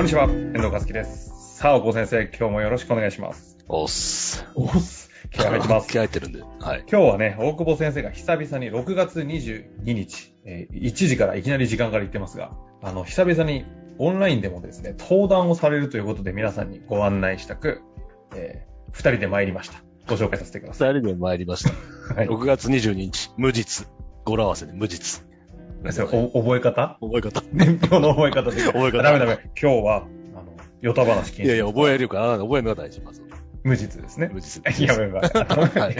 こんにちは、遠藤和樹です。さあ、大久保先生、今日もよろしくお願いします。おっす。おっす。気合入ってます。気合入ってるんで。はい。今日はね、大久保先生が久々に6月22日、えー1時からいきなり時間から言ってますが、あの、久々にオンラインでもですね、登壇をされるということで皆さんにご案内したく、えー、二人で参りました。ご紹介させてくださ二人で参りました。い。はい。6月22日、無実。語呂合わせで無実。覚え方？覚え方。年表の覚え方で。覚え方ダメダメ。今日は、あの、ヨタ話禁止。いやいや、覚えるから、覚えるのが大事、まず。無実ですね。無実。やめば。ははいい。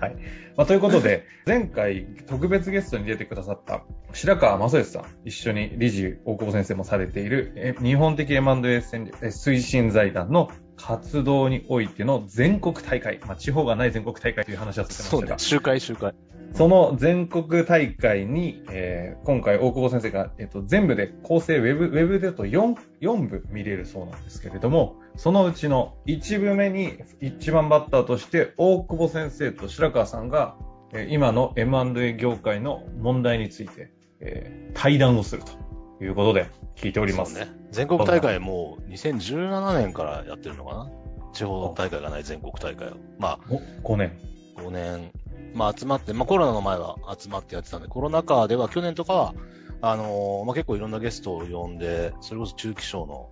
はい。まあ、ということで、前回特別ゲストに出てくださった白川正義さん、一緒に理事、大久保先生もされている、え日本的 M&A 推進財団の活動においての全国大会、まあ、地方がない全国大会という話はさせてましたが。、集会、集会。その全国大会に、えー今回大久保先生が、えっと、全部で構成ウェブ、ウェブでと 4, 4部見れるそうなんですけれども、そのうちの1部目に一番バッターとして大久保先生と白川さんが、えー今の M&A 業界の問題について、えー対談をするということで聞いております。ね。全国大会もう2017年からやってるのかな？地方大会がない全国大会を。まお5年。あ、5年。まあ集まって、まあコロナの前は集まってやってたんで、コロナ禍では去年とかは、あのーまあ結構いろんなゲストを呼んで、それこそ中期賞の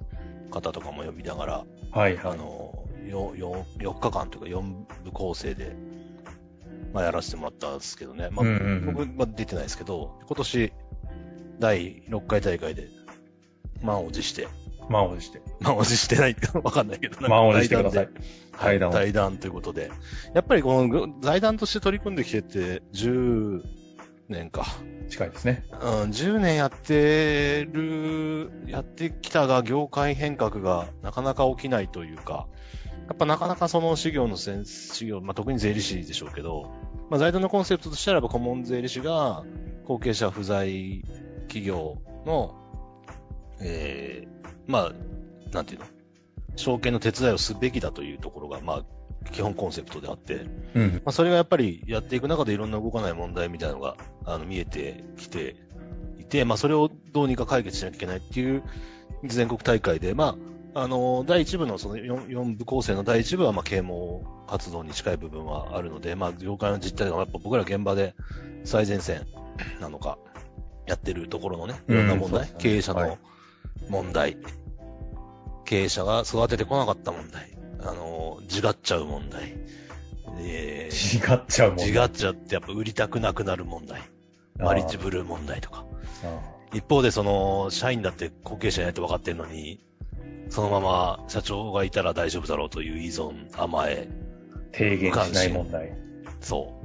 方とかも呼びながら、はいはい。あの、よ、よ、4日間というか4部構成で、まあやらせてもらったんですけどね。まあ、うんうんうん僕は出てないですけど、今年、第6回大会で、満を持して、満を持して。満を持してないって わかんないけど、満を持してください。対談で。対談ということで。やっぱりこの財団として取り組んできてて、10年か。近いですね。うん、10年やってる、やってきたが、業界変革がなかなか起きないというか、やっぱなかなかその事業のセンス、事業、まあ、特に税理士でしょうけど、まあ、財団のコンセプトとしては顧問税理士が、後継者不在企業の、ええまあ、なんていうの、証券の手伝いをすべきだというところが、まあ、基本コンセプトであって、うん。まあ、それがやっぱりやっていく中でいろんな動かない問題みたいなのが、あの、見えてきていて、まあ、それをどうにか解決しなきゃいけないっていう全国大会で、まあ、あの、第一部のその 4, 4部構成の第一部は、まあ、啓蒙活動に近い部分はあるので、まあ、業界の実態がやっぱ僕ら現場で最前線なのか、やってるところのね、いろんな問題、うんね経営者のはい問題、経営者が育ててこなかった問題、あの、自がっちゃう問題、えー違っちゃう。自がっちゃってやっぱ売りたくなくなる問題。マリッジブルー問題とか。あ一方でその、社員だって後継者やって分かってるのに、そのまま社長がいたら大丈夫だろうという依存、甘え、ー提言しない問題。そう。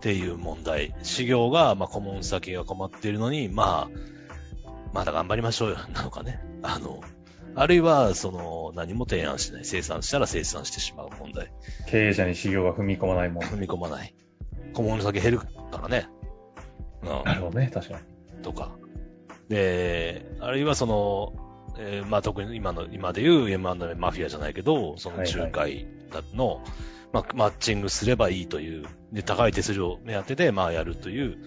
っていう問題。修行が、まあ、顧問先が困っているのに、まあ、まだ頑張りましょうよ、なのかね。あの、あるいは、その、何も提案しない。生産したら生産してしまう問題。経営者に修行が踏み込まないもん。踏み込まない。顧問先減るからね。うん。なるほどね、確かに。とか。で、あるいはその、えーまあ特に今の、今で言う M&A マフィアじゃないけど、その仲介の、まあマッチングすればいいという、で、高い手数料目当てで、まあやるという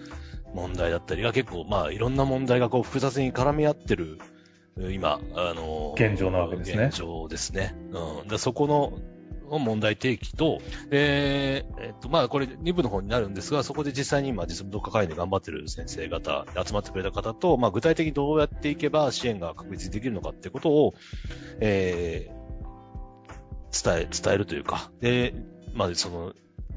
問題だったりが結構、まあいろんな問題がこう複雑に絡み合ってる、今、あの、現状なわけですね現状ですね。うん。でそこの、の問題提起と、で、えっと、まあ、これ2部の方になるんですが、そこで実際に今、実務特化会で頑張ってる先生方、集まってくれた方と、まあ、具体的にどうやっていけば支援が確実にできるのかってことを、えー、伝え、伝えるというか、で、まあ、その、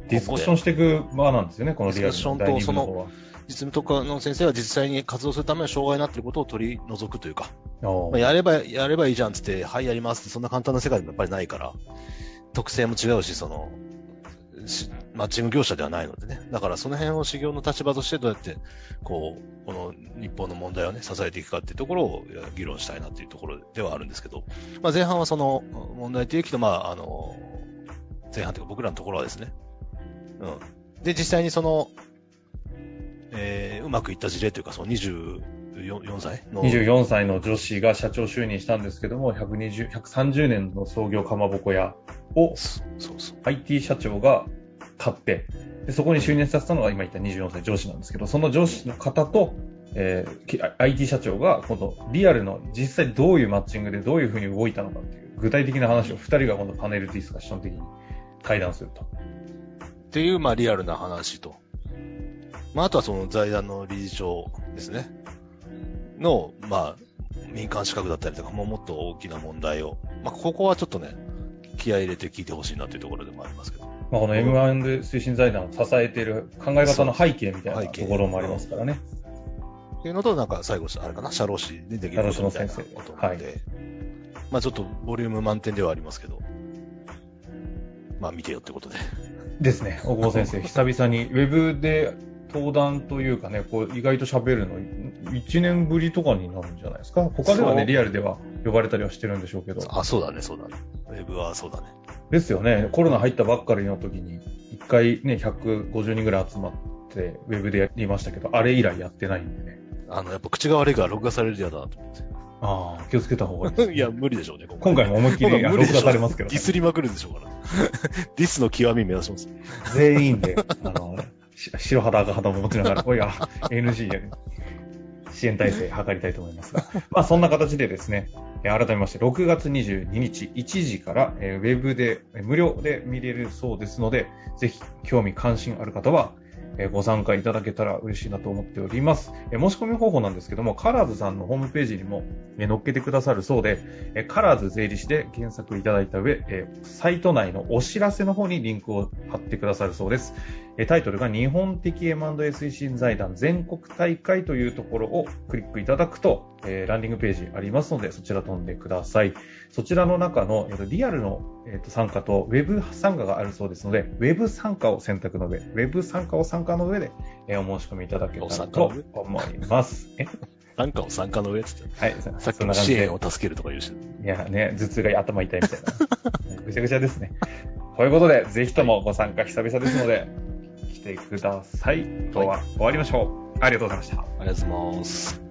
ディスカッションしていく場なんですよね、このリアルディスカッションと第二部の。実務特化の先生が実際に活動するための障害になっていることを取り除くというか、まあ、やれば、やればいいじゃんっつって、はい、やりますって、そんな簡単な世界でもやっぱりないから、特性も違うし、その、マッチング業者ではないのでね。だからその辺を修行の立場としてどうやって、こう、この日本の問題をね、支えていくかっていうところを議論したいなっていうところではあるんですけど、まあ前半はその問題提起と、まああの、前半というか僕らのところはですね。うん。で、実際にその、えー、うまくいった事例というか、その24 4歳の24歳の女子が社長就任したんですけども、120、130年の創業かまぼこ屋をそうそう。IT 社長が買って、でそこに就任させたのが今言った24歳上司なんですけど、その上司の方とえーき IT 社長が、今度、リアルの実際どういうマッチングでどういうふうに動いたのかっていう、具体的な話を二人が今度パネルディスカッション的に対談すると。っていう、まあ、リアルな話と。まあ、あとはその財団の理事長ですね。の、まあ、民間資格だったりとか、もうもっと大きな問題を。まあ、ここはちょっとね、気合い入れて聞いてほしいなというところでもありますけど。まあ、この M1 推進財団を支えている考え方の背景みたいなところもありますからね。っていうのと、なんか最後、あれかな、社労士でできることみたいなこと先生で、まあちょっとボリューム満点ではありますけど、まあ見てよってことで。ですね、大久保先生、久々にウェブで登壇というかね、こう意外と喋るの、1年ぶりとかになるんじゃないですか？他ではね、リアルでは呼ばれたりはしてるんでしょうけど。あ、そうだね、そうだね。ウェブはそうだね。ですよね、コロナ入ったばっかりの時に、一回ね、150人ぐらい集まって、ウェブでやりましたけど、あれ以来やってないんでね。あの、やっぱ口が悪いから録画されるやだなと思ああ、気をつけた方がいいです、って。いや、無理でしょうね、今回も思いっきり録画されますけど、ディスりまくるんでしょうから。ディスの極み目指します。全員で、あの、し白肌赤肌も持ちながら、おいや、NG や支援体制図りたいと思いますが、まあそんな形でですね、改めまして6月22日1時から、ウェブで無料で見れるそうですので、ぜひ興味関心ある方は、えご参加いただけたら嬉しいなと思っております。え申し込み方法なんですけども、カラーズさんのホームページにも、え載っけてくださるそうで、えカラーズ税理士で検索いただいた上、えサイト内のお知らせの方にリンクを貼ってくださるそうです。えタイトルが日本的 M&A 推進財団全国大会というところをクリックいただくと、えーランディングページありますので、そちら飛んでください。そちらの中の、えーとリアルの、えーと参加とウェブ参加があるそうですので、ウェブ参加を選択の上、ウェブ参加を参加の上で、えーお申し込みいただけたらと思います。え？なんかを参加の上っつって。はい、さっきの支援を助けるとか言うし。いやね、頭痛が頭痛いみたいな。ぐちゃぐちゃですね。ということで、ぜひともご参加久々ですので、来てください。今日は終わりましょう。ありがとうございました。ありがとうございます。